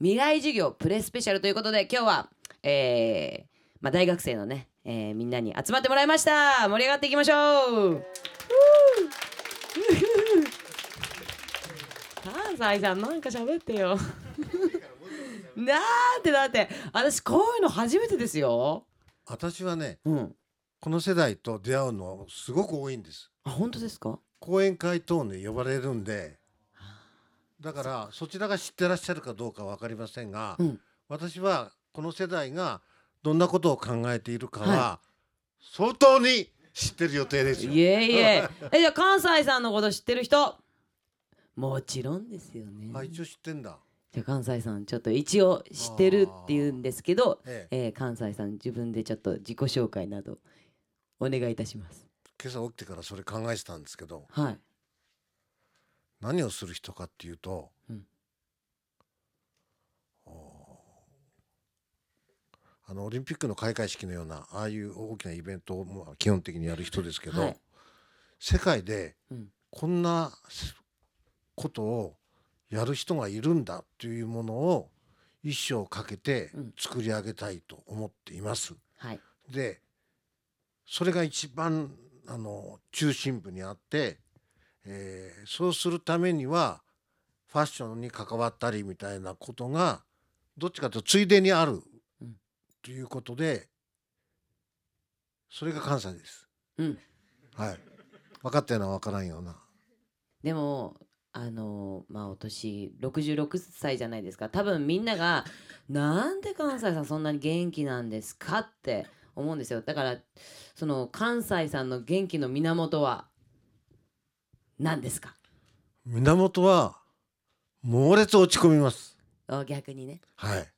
未来授業プレスペシャルということで今日は、えーまあ、大学生のね、えーみんなに集まってもらいました。盛り上がっていきましょう。関西さんなんか喋ってよ。だってだって私こういうの初めてですよ。私はねうん。この世代と出会うのすごく多いんです。あ本当ですか？講演会等に呼ばれるんでだからそちらが知ってらっしゃるかどうかわかりませんが、うん。私はこの世代がどんなことを考えているかはは相当に知ってる予定ですよ。いえいえ。えじゃあ関西さんのこと知ってる人？もちろんですよね。あ一応知ってんだ。じゃあ関西さんちょっと一応知ってるっていうんですけど、ええ。えー関西さん自分でちょっと自己紹介などお願いいたします。今朝起きてからそれ考えてたんですけどはい何をする人かっていうと、うん。あのオリンピックの開会式のようなああいう大きなイベントをまあ基本的にやる人ですけど、はい。世界でうん。こんなことをやる人がいるんだというものを一生かけてうん。作り上げたいと思っています。はい。でそれが一番あの中心部にあって、えーそうするためにはファッションに関わったりみたいなことがどっちかというとついでにあるうんということでそれが関西です。うんはい、分かったような分からんような。でもあのまあお年66歳じゃないですか多分みんなが「なんで関西さんそんなに元気なんですか?」って思うんですよだからその関西さんの元気の源は何ですか？源は猛烈落ち込みます。あ逆にね。はい、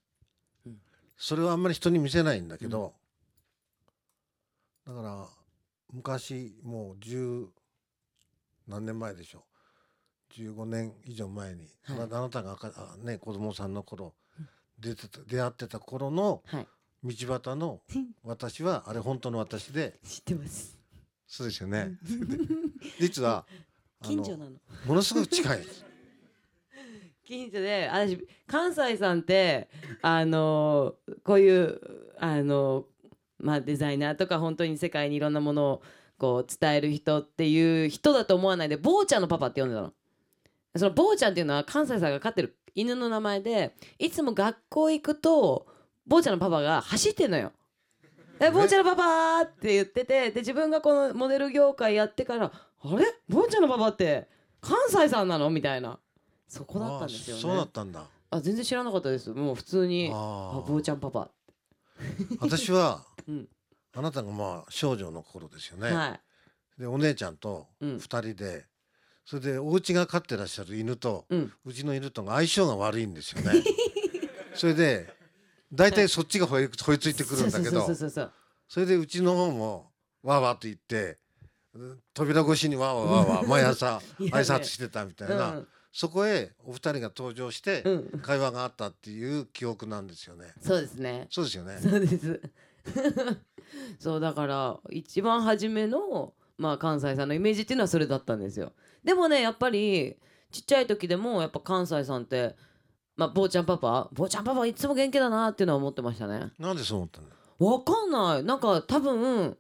うん。それはあんまり人に見せないんだけど、だから昔もう十何年前でしょう。15年以上前に、はい。あなあなたが赤あね子供さんの頃出てた出会ってた頃のはい。道端の私はあれ本当の私で。知ってます。そうですよね。実は近所なの。ものすごく近い。近所で私関西さんってあのこういうあのまあデザイナーとか本当に世界にいろんなものをこう伝える人っていう人だと思わないで坊ちゃんのパパって呼んでたの。その坊ちゃんっていうのは関西さんが飼ってる犬の名前でいつも学校行くと坊ちゃんのパパが走ってんのよ。え坊ちゃんのパパって言っててで自分がこのモデル業界やってからあれ？坊ちゃんのパパって関西さんなの？みたいな。そこだったんですよね。あそうだったんだ。あ全然知らなかったです。もう普通にああ坊ちゃんパパ、私は、うん。あなたがまあ少女の頃ですよね、はい。でお姉ちゃんとうん。2人で、それでお家が飼ってらっしゃる犬と、うん。うちの犬とが相性が悪いんですよね。それで大体そっちが吠え吠えついてくるんだけどそうそうそうそうそれでうちの方もわーわーと言ってうん扉越しにわーわーわーわー毎朝 挨拶してたみたいな、うん。そこへお二人が登場してうん。会話があったっていう記憶なんですよね。そうですね。そうですよね。そうです。そうだから一番初めの、まあ、関西さんのイメージっていうのはそれだったんですよ。でもねやっぱりちっちゃい時でもやっぱ関西さんってまあ坊ちゃんパパ坊ちゃんパパいつも元気だなっていうのは思ってましたね。なんでそう思ったんだ。わかんない。なんか多分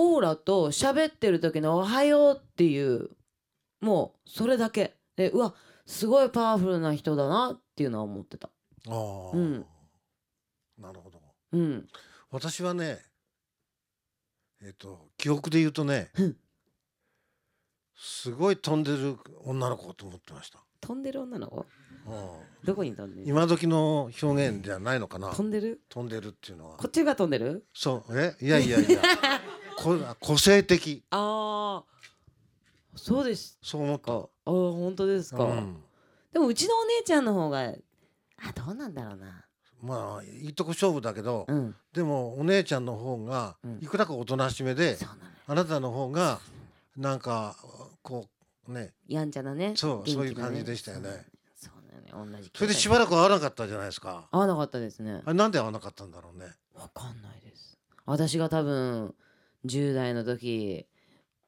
オーラと喋ってる時の「おはよう」っていうもうそれだけ。でうわすごいパワフルな人だなっていうのは思ってた。ああ、うん。なるほど。うん。私はね、えっ、と記憶で言うとねうん、すごい飛んでる女の子と思ってました。飛んでる女の子？うん。どこに飛んでる？今時の表現じゃないのかな。飛んでる？飛んでるっていうのは。こ。っちが飛んでる？そう。え？いやいやいや こ個性的。ああそうです。そう思った。かああ本当ですか、うん。でもうちのお姉ちゃんの方があどうなんだろうな。まあいいとこ勝負だけど、うん。でもお姉ちゃんの方がうん。いくらかおとなしめで、そうなのよ。あなたの方がなんかこうね。やんちゃなねそうね。そういう感じでしたよね。同じそれでしばらく会わなかったじゃないですか。合わなかったですね。あれなんで会わなかったんだろうね。わかんないです。私が多分10代の時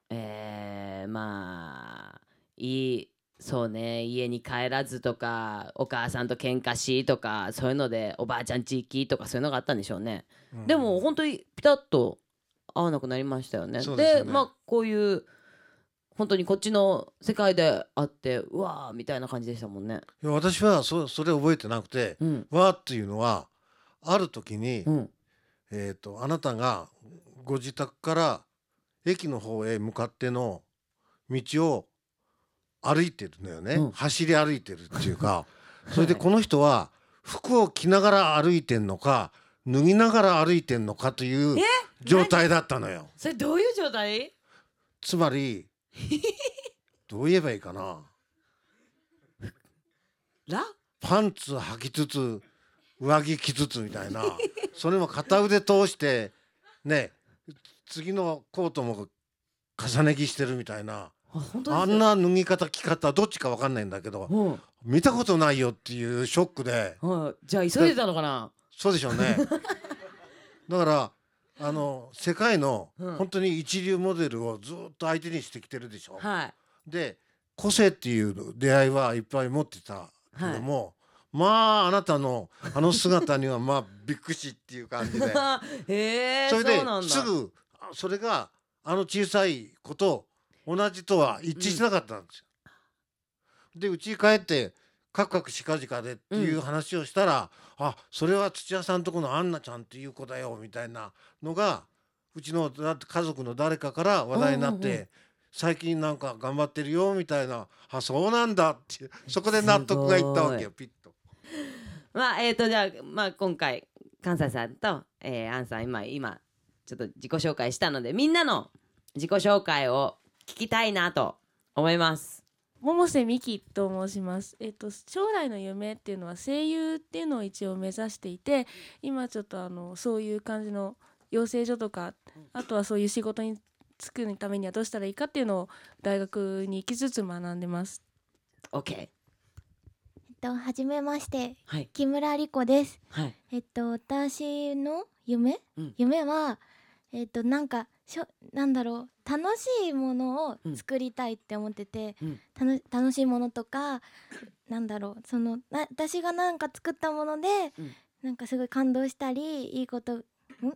えー、まあいいそうね家に帰らずとかお母さんと喧嘩しとかそういうのでおばあちゃん地域とかそういうのがあったんでしょうね、うん。でも本当にピタッと合わなくなりましたよね。でね。まあこういう本当にこっちの世界であってうわーみたいな感じでしたもんね。いや私はそそれ覚えてなくてうん「わ」っていうのはある時に、うん。えー、とあなたがご自宅から駅の方へ向かっての道を歩いてるのよね、うん。走り歩いてるっていうか。それではいこの人は服を着ながら歩いてんのか脱ぎながら歩いてんのかというえ？状態だったのよ。それどういう状態？つまり どう言えばいいかな。ラ？パンツ履きつつ上着着つつみたいな。それも片腕通してね次のコートも重ね着してるみたいな。あんな脱ぎ方着方どっちか分かんないんだけどう。ん見たことないよっていうショックで。はい。じゃあ急いでたのかな？そうでしょうね。だからあの世界のうん。本当に一流モデルをずっと相手にしてきてるでしょ。はい。で個性っていう出会いはいっぱい持ってたけども、まああなたのあの姿にはまあびっくりしっていう感じで。へえそれでそうなんだ。すぐあそれがあの小さい子と同じとは一致しなかったんですよ。で家に帰ってカクカクしかじかでっていう話をしたら、あそれは土屋さんとこのアンナちゃんっていう子だよみたいなのがうちのだって家族の誰かから話題になって、うんうんうん最近なんか頑張ってるよみたいなあそうなんだって そこで納得がいったわけよピッと。まあえっ、とじゃあまあ今回関西さんと、えー、アンさん今今ちょっと自己紹介したのでみんなの自己紹介を聞きたいなと思います。百瀬美希と申します。えっと将来の夢っていうのは声優っていうのを一応目指していて、今ちょっとあのそういう感じの養成所とか、あとはそういう仕事に就くためにはどうしたらいいかっていうのを大学に行きつつ学んでます。OK えっと、はじめまして、はい木村理子です。はいえっと、私の夢、うん夢は、えっと、なんか、しょ、なんだろう、楽しいものをうん作りたいって思ってて。うんたの楽しいものとか、なんだろう、その、な、私がなんか作ったもので、うんなんかすごい感動したり、いいこと。ん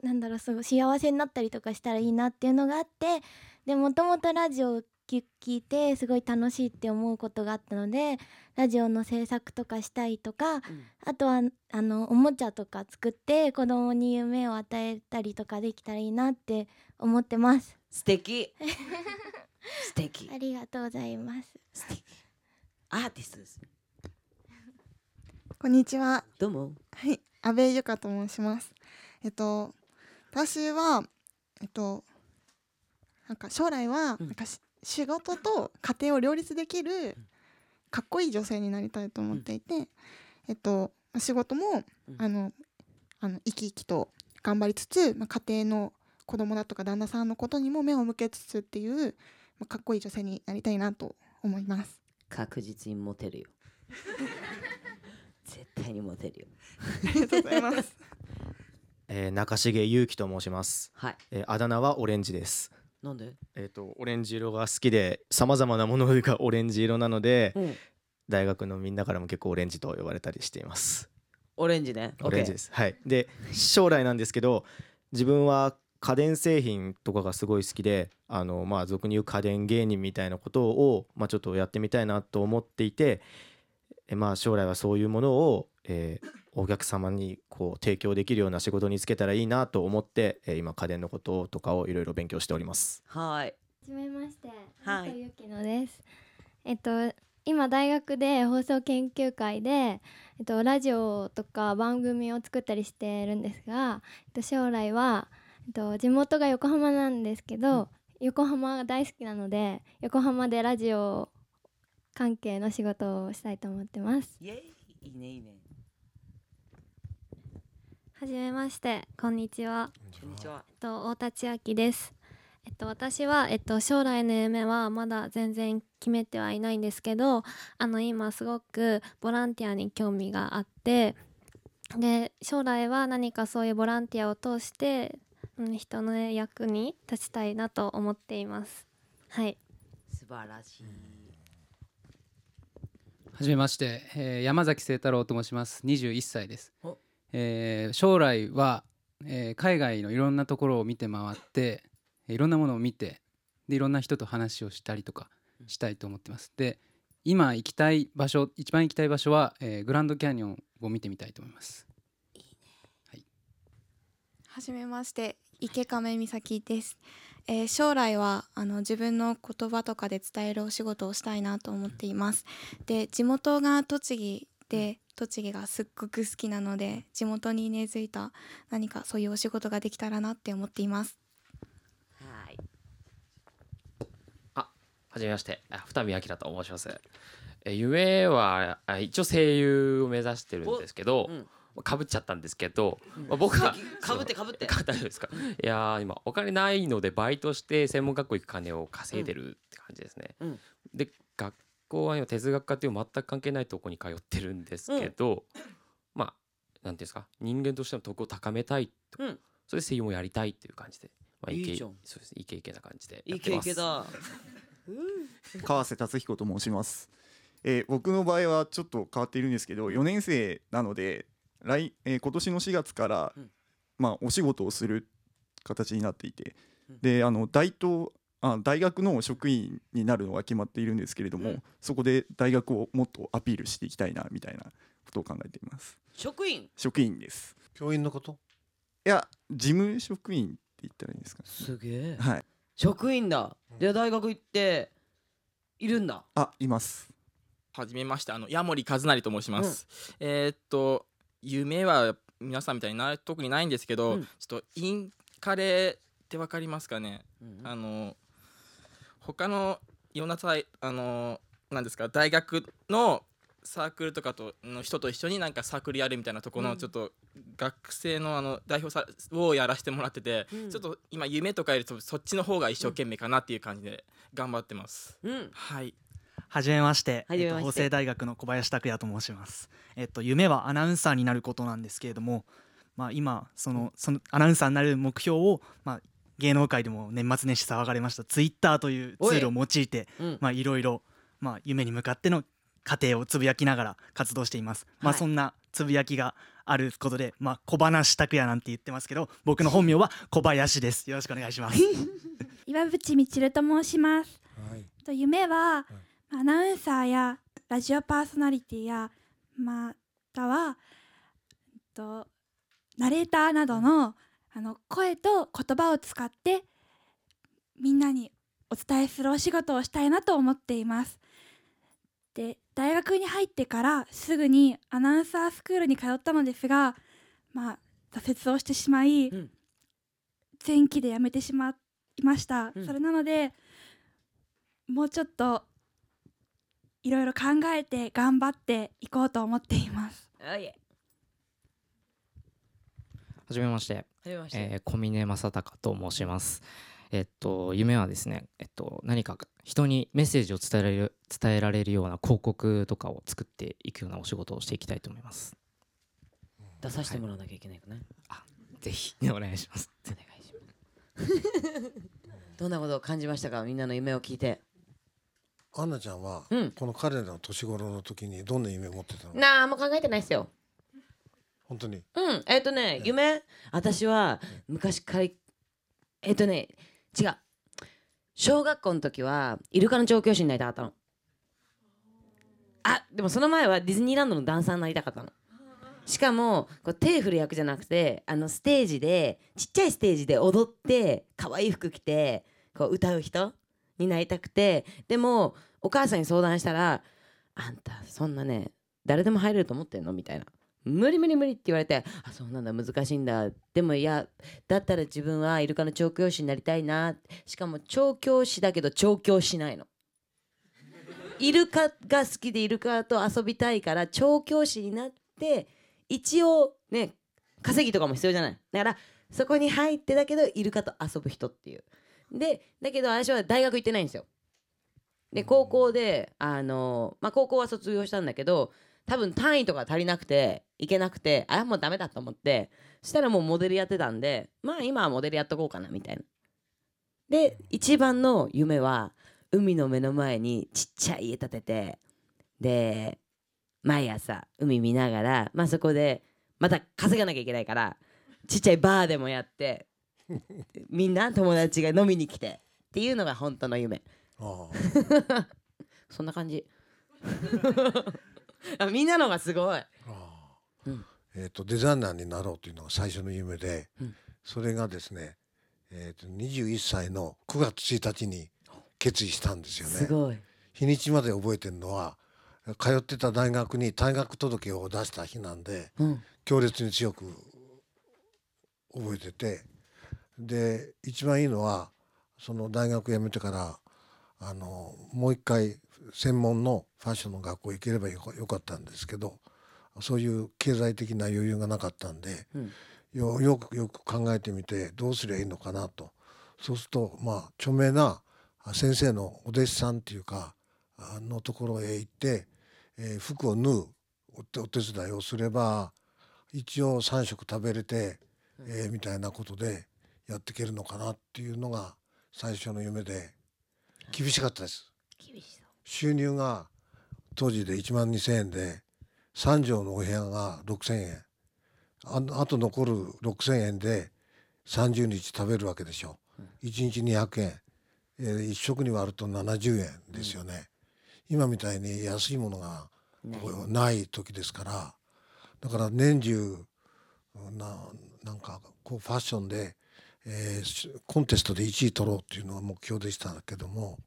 なんだろう、すごい幸せになったりとかしたらいいなっていうのがあって。で、もともとラジオを聞聞いて、すごい楽しいって思うことがあったので。ラジオの制作とかしたいとか、あとはあのおもちゃとか作って子供に夢を与えたりとかできたらいいなって思ってます。素敵 素敵ありがとうございます。素敵アーティストですこんにちは。どうもはい、阿部由香と申します。えっと、私は、えっと、なんか将来は、うんなんかし仕事と家庭を両立できる、かっこいい女性になりたいと思っていて、えっと、仕事も、うん。あの、あの生き生きと頑張りつつ、まあ、家庭の子供だとか旦那さんのことにも目を向けつつっていう、まあ、かっこいい女性になりたいなと思います。確実にモテるよ。絶対にモテるよ。ありがとうございます。えー中重裕樹と申します、はい。えーあだ名はオレンジですなんで？えっ、とオレンジ色が好きでさまざまなものが オレンジ色なのでうん。大学のみんなからも結構オレンジと呼ばれたりしています。オレンジね。オレンジです。はい。で将来なんですけど自分は家電製品とかがすごい好きであのまあ俗に言う家電芸人みたいなことをまあちょっとやってみたいなと思っていてえまあ将来はそういうものを、えーお客様にこう提供できるような仕事に就けたらいいなと思って、えー今家電のこととかをいろいろ勉強しております。はいはじめまして、はい本ゆきのです。えっと今大学で放送研究会で、えっと、ラジオとか番組を作ったりしてるんですが、えっと、将来は、えっと、地元が横浜なんですけど、横浜が大好きなので横浜でラジオ関係の仕事をしたいと思ってます。イエーイいいねいいねはじめまして、こんにちは。こんにちはえっと、大田千秋です。えっと、私は、えっと、将来の夢はまだ全然決めてはいないんですけど、あの、今すごくボランティアに興味があって、で、将来は何かそういうボランティアを通して、うん、人の役に立ちたいなと思っています。はい。素晴らしいはじめまして、えー山崎清太郎と申します21歳ですお、えー将来は、えー海外のいろんなところを見て回っていろんなものを見てでいろんな人と話をしたりとかしたいと思ってます。で今行きたい場所一番行きたい場所は、えーグランドキャニオンを見てみたいと思います。はじめまして池亀美咲です、えー将来はあの自分の言葉とかで伝えるお仕事をしたいなと思っています。で地元が栃木で栃木がすっごく好きなので地元に根付いた何かそういうお仕事ができたらなって思っています。はい。はじめまして。あ二見明と申します。え夢はあ一応声優を目指してるんですけど、うん。かぶっちゃったんですけど、まあ僕はかぶってかぶって。大丈夫ですか？いやー今お金ないのでバイトして専門学校行く金を稼いでるって感じですね、うん。で学校は今哲学科っていう全く関係ないとこに通ってるんですけど、まあなんていうんですか？人間としての徳を高めたい。と、うん。それで声優もやりたいっていう感じで、まあ、イケいいそうです。イケイケな感じでイやってます。ケイケだ。川瀬達彦と申します、えー僕の場合はちょっと変わっているんですけど4年生なので来、えー今年の4月から、うん。まあ、お仕事をする形になっていて、うん。であの大東あ大学の職員になるのが決まっているんですけれども、うん。そこで大学をもっとアピールしていきたいなみたいなことを考えています。職員？職員です。教員のこと？いや事務職員って言ったらいいんですかすげえ。はい。職員だ。で大学行っているんだ。あいます。はじめまして。あの矢森和成と申します、えーっと夢は皆さんみたいにな特にないんですけど、うん。ちょっとインカレってわかりますかね、うん。あの他のいろんなさいあのなんですか大学のサークルとかとの人と一緒になんかサークルやるみたいなところうんのちょっと学生のあの代表さをやらせてもらってて、うん。ちょっと今夢とかよりとそっちの方が一生懸命かなっていう感じで頑張ってます。うん。はい。はじめまして、はじめまして。えっと、法政大学の小林拓也と申します。えっと、夢はアナウンサーになることなんですけれども、まあ、今そのそのアナウンサーになる目標を、まあ、芸能界でも年末年始騒がれましたツイッターというツールを用いていろいろ、まあ、夢に向かっての過程をつぶやきながら活動しています。まあ、はいそんなつぶやきがあることで、まあ、小話拓也なんて言ってますけど僕の本名は小林です。よろしくお願いします。岩渕みちると申します。はいと夢は、アナウンサーやラジオパーソナリティやまたはえっとナレーターなどのあの声と言葉を使ってみんなにお伝えするお仕事をしたいなと思っています。で大学に入ってからすぐにアナウンサースクールに通ったのですがまあ挫折をしてしまい、うん。前期で辞めてしまいました、うん。それなのでもうちょっといろいろ考えて頑張っていこうと思っています。はじめましてえー小峰正隆と申します。えっと夢はですね、えっと何か人にメッセージを伝えられる伝えられるような広告とかを作っていくようなお仕事をしていきたいと思います。出させてもらわなきゃいけないかな。ぜひお願いします。お願いします。どんなことを感じましたか？みんなの夢を聞いて。アンナちゃんは、うん。この彼らの年頃の時にどんな夢持ってたの？なあもう考えてないっすよ本当に。うん。えっ、とね夢？私は昔からいえっ、とね違う。小学校の時はイルカの調教師になりたかったの。あでもその前はディズニーランドのダンサーになりたかったの。しかもこう手振る役じゃなくてあのステージでちっちゃいステージで踊って可愛い服着てこう歌う人になりたくてでもお母さんに相談したら「あんたそんなね誰でも入れると思ってんの?」みたいな「無理無理無理」って言われて「あそうなんだ難しいんだ。でもいやだったら自分はイルカの調教師になりたいな」しかも調教師だけど調教しないの。イルカが好きでイルカと遊びたいから調教師になって一応ね稼ぎとかも必要じゃない。だからそこに入ってだけどイルカと遊ぶ人っていう。でだけど私は大学行ってないんですよ。で高校であのまあ高校は卒業したんだけど多分単位とか足りなくて行けなくてあもうダメだと思ってそしたらもうモデルやってたんでまあ今はモデルやっとこうかなみたいな。で一番の夢は海の目の前にちっちゃい家建ててで毎朝海見ながら、まあ、そこでまた稼がなきゃいけないからちっちゃいバーでもやってみんな友達が飲みに来てっていうのが本当の夢。あ そんな感じ。あみんなのがすごいえー、とデザイナーになろうというのが最初の夢で、うん。それがですね、えー、と21歳の9月1日に決意したんですよね。日にちまで覚えてるのは通ってた大学に退学届を出した日なんで、うん。強烈に強く覚えててで一番いいのはその大学辞めてからあのもう一回専門のファッションの学校行ければよかったんですけどそういう経済的な余裕がなかったんで、うん。よよくよく考えてみてどうすりゃいいのかなと。そうするとまあ著名な先生のお弟子さんっていうかあのところへ行って、えー服を縫うお手お手伝いをすれば一応3食食べれて、えーみたいなことでやっていけるのかなっていうのが最初の夢で厳しかったです。収入が当時で1万2,000円で3畳のお部屋が6,000円ああと残る6,000円で30日食べるわけでしょ。1日200円、えー、1食に割ると70円ですよね。今みたいに安いものがない時ですからだから年中ななんかこうファッションで、えーしコンテストで1位取ろうっていうのが目標でしたけども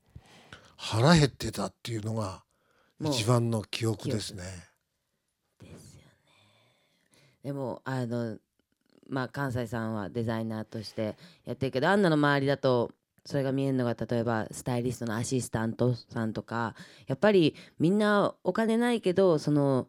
腹減ってたっていうのが一番の記憶ですね。でもあのまあ関西さんはデザイナーとしてやってるけどアンナの周りだとそれが見えるのが例えばスタイリストのアシスタントさんとかやっぱりみんなお金ないけどその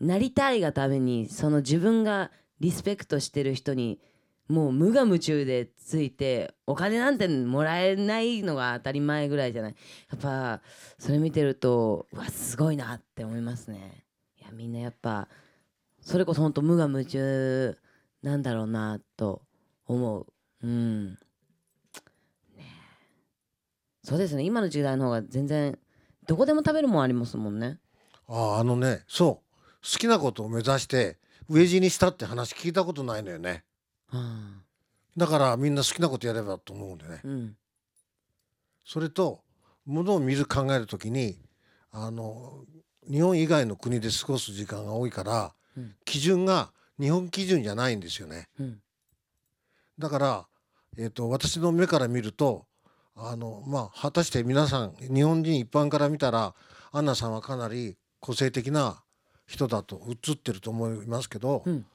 なりたいがためにその自分がリスペクトしてる人にもう無我夢中でついてお金なんてもらえないのが当たり前ぐらいじゃない？やっぱそれ見てるとうわすごいなって思いますね。いやみんなやっぱそれこそ本当無我夢中なんだろうなと思う。うん。ねえ。そうですね。今の時代の方が全然どこでも食べるもんありますもんね。あああのねそう。好きなことを目指して飢え死にしたって話聞いたことないのよね。だからみんな好きなことやればと思うんでね。うん。それとものを見る考えるときにあの日本以外の国で過ごす時間が多いから、うん基準が日本基準じゃないんですよね。うん。だから、えー、と私の目から見るとあの、まあ、果たして皆さん日本人一般から見たらアンナさんはかなり個性的な人だと映ってると思いますけど、うん。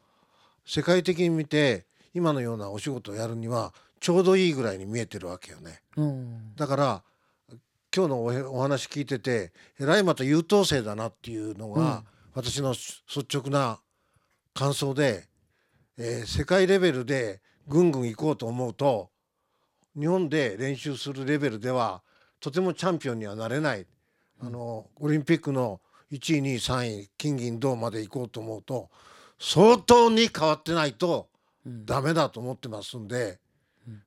世界的に見て今のようなお仕事をやるにはちょうどいいぐらいに見えてるわけよね。うん。だから今日のお話聞いててえらいまた優等生だなっていうのが、私の率直な感想で、えー世界レベルでぐんぐん行こうと思うと日本で練習するレベルではとてもチャンピオンにはなれない、あのオリンピックの1位2位3位金銀銅まで行こうと思うと相当に変わってないとダメだと思ってますんで、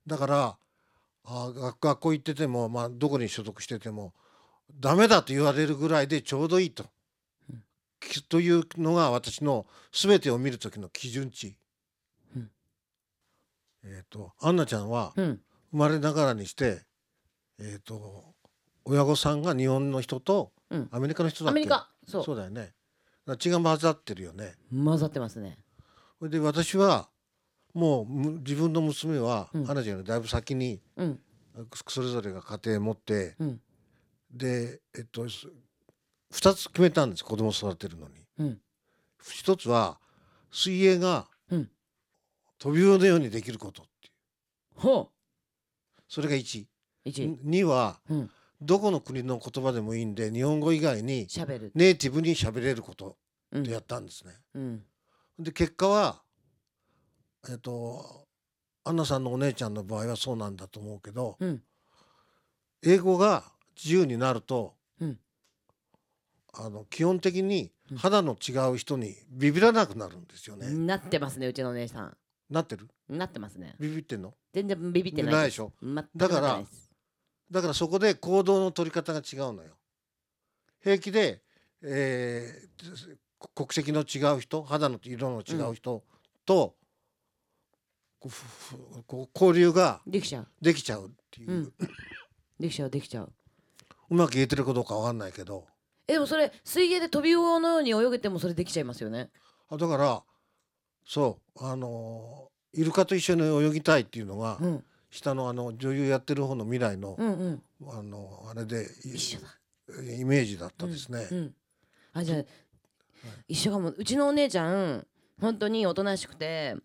だからあ学学校行ってても、まあ、どこに所属しててもダメだと言われるぐらいでちょうどいいと、きというのが私の全てを見る時の基準値。えっ、とアンナちゃんは生まれながらにして、えっ、と親御さんが日本の人とうん。アメリカの人だっけ、アメリカ。そう。だよね。血が混ざってるよね。混ざってますね。で私はもうむ自分の娘は、うん。アナちゃんよりだいぶ先に、うん。それぞれが家庭を持って、うん。でえっとす2つ決めたんです。子供を育てるのに。うん。一つは水泳がうん。飛び魚のようにできることっていう。ほそれが1。一。2は、うん。どこの国の言葉でもいいんで日本語以外にネイティブに喋れることってやったんですね。うん。で結果はえっとアンナさんのお姉ちゃんの場合はそうなんだと思うけど、うん。英語が自由になると、うんあの基本的に肌の違う人にビビらなくなるんですよね。なってますねうちのお姉さん。なってる？なってますね。ビビってんの？全然ビビってないないでしょ？全くだからだからそこで行動の取り方が違うのよ。平気で、えー国籍の違う人肌の色の違う人と、こうふふこう交流ができちゃう。できちゃうっていう、うん。できちゃうできちゃう。うまく言えてるかどうかわかんないけどえでもそれ水泳で飛び魚のように泳げてもそれできちゃいますよね。あだからそうあのーイルカと一緒に泳ぎたいっていうのが、うん。下のあの女優やってる方の未来の、うんうん。あのあれで一緒だ。イメージだったですね。うんうん。あじゃあ、一緒かも。うちのお姉ちゃん本当におとなしくて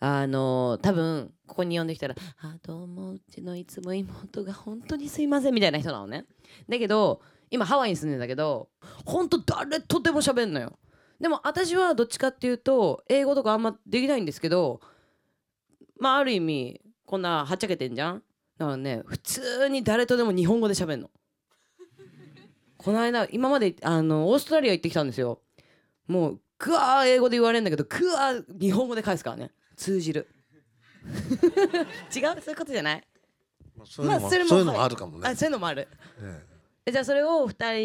あの多分ここに呼んできたら「あどうもうちのいつも妹が本当にすいません」みたいな人なのね。だけど今ハワイに住んでんだけど本当誰とでも喋んのよ。でも私はどっちかっていうと英語とかあんまできないんですけどまあある意味こんなはっちゃけてんじゃん。だからね普通に誰とでも日本語で喋んの。この間今まであのオーストラリア行ってきたんですよ。もうぐわー英語で言われるんだけどぐわー日本語で返すからね。通じる。違う？そういうことじゃない？そういうのもそういうのもあるかもね。あそういうのもある。ええじゃあそれを2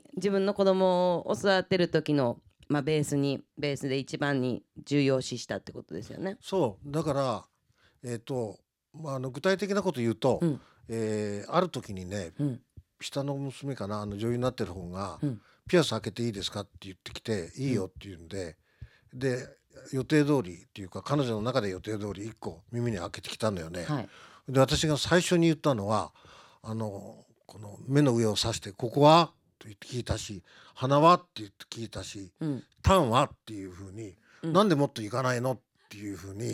人自分の子供を育てる時の、まあ、ベースにベースで一番に重要視したってことですよね。そうだからえっ、と、まあ、あの具体的なこと言うと、えーある時にね、下の娘かなあの女優になってる方が、ピアス開けていいですか?」って言ってきて「いいよ」って言うんでで予定通りっていうか彼女の中で予定通り1個耳に開けてきたのよね。はいで私が最初に言ったのはあのこの目の上を指して「ここは?」と言って聞いたし「鼻は?」って言って聞いたしうん「タンは?」っていうふうに、うんなんでもっと行かないの?」っていうふうに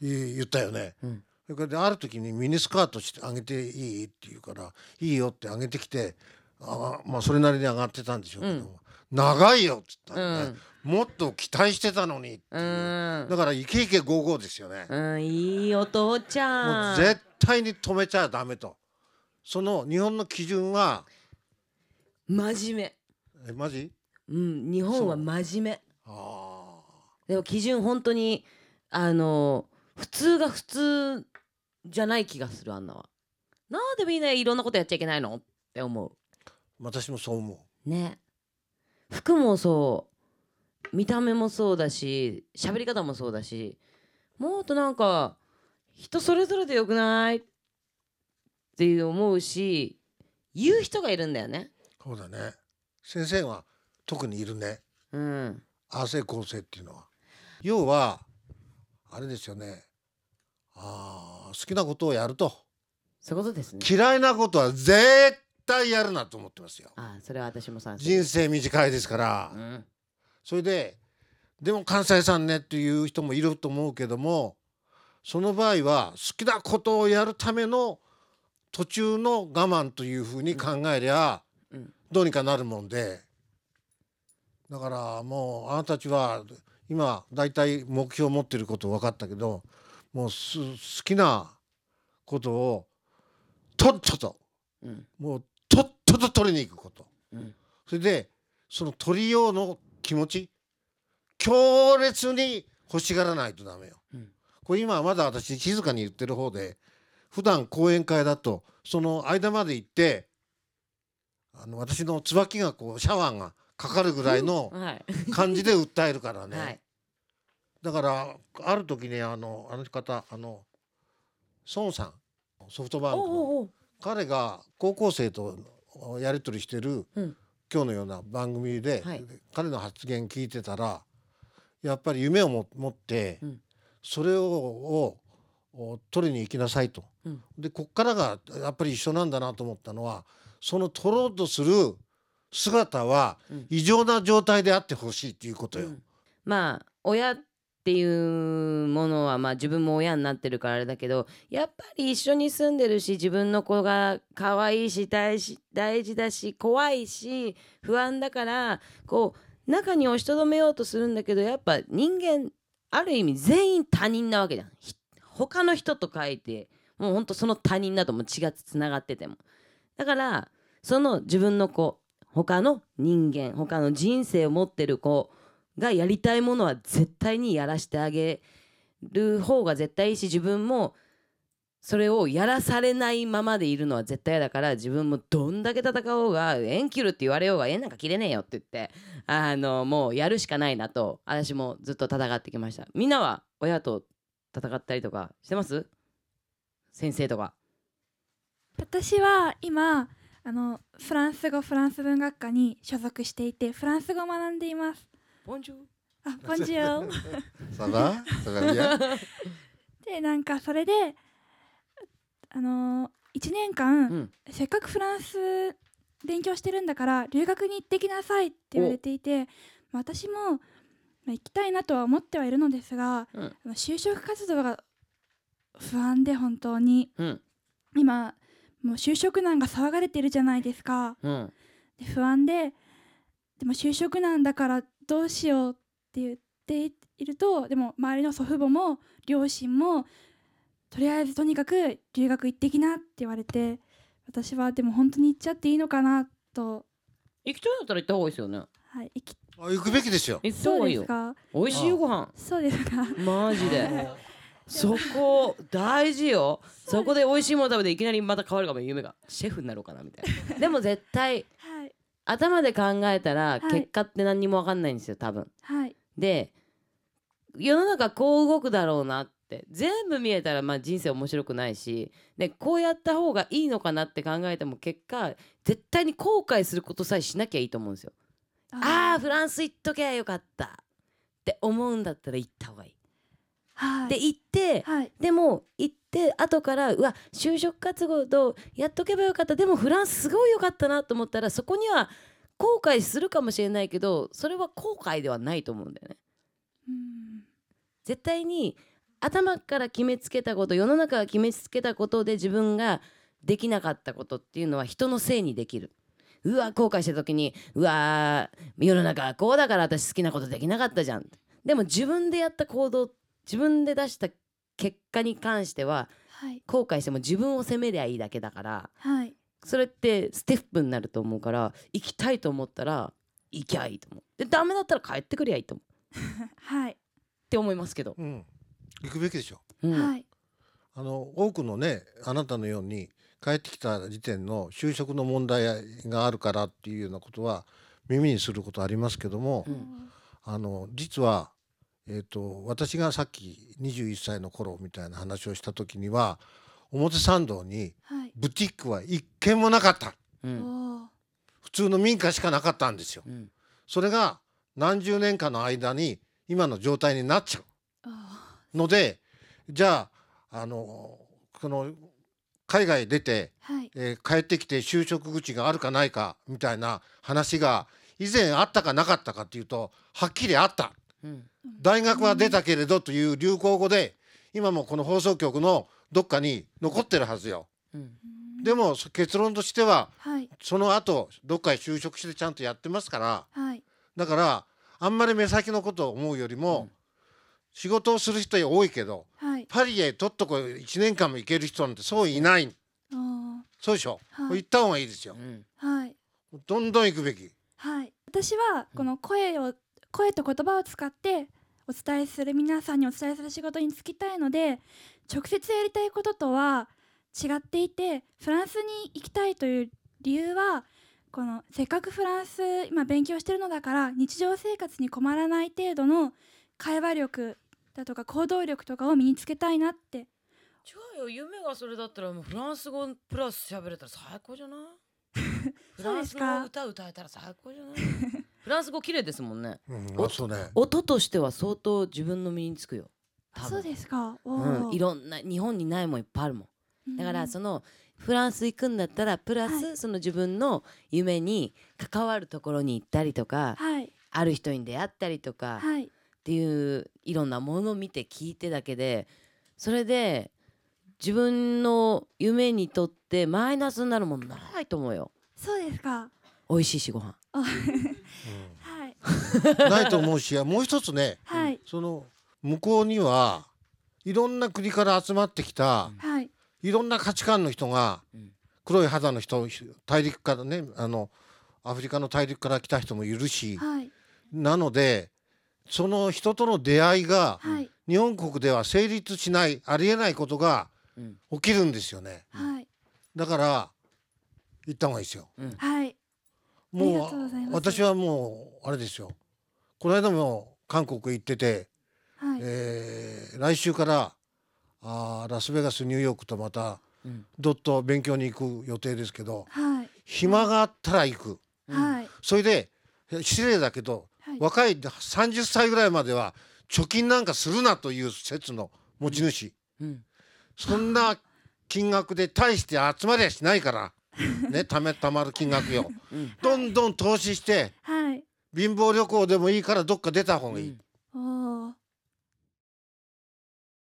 言言ったよね。うんそれからである時にミニスカートしてあげていい？って言うから「いいよ」ってあげてきてあまあそれなりに上がってたんでしょうけど、長いよっつったらね、もっと期待してたのにっていうだからイケイケゴーゴーですよね。うんいいお父ちゃんもう絶対に止めちゃダメとその日本の基準は？真面目。えマジ？うん日本は真面目。でも基準本当にあの普通が普通じゃない気がするあんなは。なんでみんないろんなことやっちゃいけないの？って思う。私もそう思ね。服もそう。見た目もそうだし喋り方もそうだし。もっとなんか人それぞれでよくない？っていう思うし言う人がいるんだよね。うそうだね。先生は特にいるね。うん。亜生構成っていうのは。要はあれですよね。あー好きなことをやると。そういうことですね。嫌いなことは絶対やるなと思ってますよ。あそれは私も人生短いですから、うん。それででも関西さんねっていう人もいると思うけどもその場合は好きなことをやるための途中の我慢というふうに考えりゃうん。どうにかなるもんで。だからもうあなたたちは今大体目標を持ってること分かったけどもうす好きなことをとっととうん。もうとっとと取りに行くこと。うん。それでその取りようの気持ち強烈に欲しがらないとダメよ。うん。これ今はまだ私静かに言ってる方で普段講演会だとその間まで行ってあの私の椿がこうシャワーがかかるぐらいのはい。感じで訴えるからね。はい。だからある時にあのあの方あの孫さんソフトバンクの彼が高校生とやり取りしてる、うん。今日のような番組で、はい。彼の発言聞いてたらやっぱり夢をも持って、うん。それを取りに行きなさいと。うんでこっからがやっぱり一緒なんだなと思ったのはその取ろうとする姿はうん異常な状態であってほしいっていうことよ。まあ親っていうものはまあ自分も親になってるからあれだけどやっぱり一緒に住んでるし自分の子が可愛いし大し大事だし怖いし不安だからこう中に押しとどめようとするんだけどやっぱ人間ある意味全員他人なわけじゃん。他の人と書いてもうほんとその他人だとも血がつながってても。だからその自分の子他の人間他の人生を持ってる子がやりたいものは絶対にやらしてあげる方が絶対いいし自分もそれをやらされないままでいるのは絶対だから自分もどんだけ戦おうが縁切るって言われようが縁なんか切れねえよって言ってあのもうやるしかないなと私もずっと戦ってきましたみんなは親と戦ったりとかしてます？先生とか。私は今あのフランス語フランス文学科に所属していてフランス語を学んでいます。ボンジューあ、ボンジュール。ça va ça va bien でなんかそれであの1年間、せっかくフランス勉強してるんだから留学に行ってきなさいって言われていてまあ私も、まあ、行きたいなとは思ってはいるのですが、うん。就職活動が不安で本当に、うん。今もう就職難が騒がれてるじゃないですか。うん。で不安ででも就職難だからどうしようって言っているとでも周りの祖父母も両親もとりあえずとにかく留学行ってきなって言われて私はでも本当に行っちゃっていいのかなと。行きたいんだったら行った方がいいですよね。はい行きあ行くべきですよ。そうですか？美味しいよご飯。そうですか。マジで。そこ大事よ。そこで美味しいもの食べていきなりまた変わるかも夢が。シェフになろうかなみたいな。でも絶対はい。頭で考えたらはい。結果って何にも分かんないんですよ多分。はい。で世の中こう動くだろうなって。全部見えたらまあ人生面白くないし。でこうやった方がいいのかなって考えても結果絶対に後悔することさえしなきゃいいと思うんですよ。ああーフランス行っときゃよかったって思うんだったら行った方がいい。はいで行って、でも行って後からうわ就職活動やっとけばよかったでもフランスすごいよかったなと思ったらそこには後悔するかもしれないけどそれは後悔ではないと思うんだよね。絶対に頭から決めつけたこと世の中が決めつけたことで自分ができなかったことっていうのは人のせいにできる。うわ後悔した時にうわ世の中はこうだから私好きなことできなかったじゃん。でも自分でやった行動自分で出した結果に関してははい。後悔しても自分を責めりゃいいだけだからはい。それってステップになると思うから行きたいと思ったら行きゃいいと思う。でダメだったら帰ってくりゃいいと思う。はい。って思いますけど、行くべきでしょ、うん。はい。あの多くのねあなたのように帰ってきた時点の就職の問題があるからっていうようなことは耳にすることありますけども、あの実は、えー、と私がさっき21歳の頃みたいな話をした時には表参道にはい。ブティックは一軒もなかった、おー。普通の民家しかなかったんですよ。それが何十年かの間に今の状態になっちゃう。のでじゃああのこの海外出て、はい。えー帰ってきて就職口があるかないかみたいな話が以前あったかなかったかっていうとはっきりあった。大学は出たけれどという流行語で今もこの放送局のどっかに残ってるはずよ。でもそ結論としてははい。その後どっかへ就職してちゃんとやってますからはい。だからあんまり目先のことを思うよりも、仕事をする人多いけど、はい。パリへとっとこ1年間も行ける人なんてそういない。おー。そうでしょ、はい。行った方がいいですよ、はい。どんどん行くべき。はい、私はこの声を声と言葉を使ってお伝えする皆さんにお伝えする仕事に就きたいので直接やりたいこととは違っていてフランスに行きたいという理由はこのせっかくフランス今勉強してるのだから日常生活に困らない程度の会話力だとか行動力とかを身につけたいなって。違うよ夢がそれだったらもうフランス語プラス喋れたら最高じゃない？フランスの歌歌えたら最高じゃない？フランス語綺麗ですもんね、うんあそうね。音としては相当自分の身につくよ。あそうですか。おうん、ーいろんな日本にないもんいっぱいあるもん。だからそのフランス行くんだったらプラスその自分の夢に関わるところに行ったりとか、はい。ある人に出会ったりとか、はいっていういろんなものを見て聞いてだけでそれで自分の夢にとってマイナスになるもんないと思うよ。そうですか。美味しいしご飯。あはい。ないと思うしもう一つね、はい。その向こうにはいろんな国から集まってきた、はい。いろんな価値観の人が、黒い肌の人大陸からねあのアフリカの大陸から来た人もいるし、はい。なのでその人との出会いが、はい。日本国では成立しないありえないことが、起きるんですよね。はい。だから行った方がいいですよ。はい。ありがもとうございうます。私はもうあれですよ。この間も韓国行ってて、はい。えー来週からあーラスベガスニューヨークとまたうん。どっと勉強に行く予定ですけど、はい。暇があったら行く。はい。それで失礼だけど、はい若い30歳ぐらいまでは貯金なんかするなという説の持ち主、うん。そんな金額で大して集まりゃしないから。ねためたまる金額よ、どんどん投資してはい。貧乏旅行でもいいからどっか出た方がいい、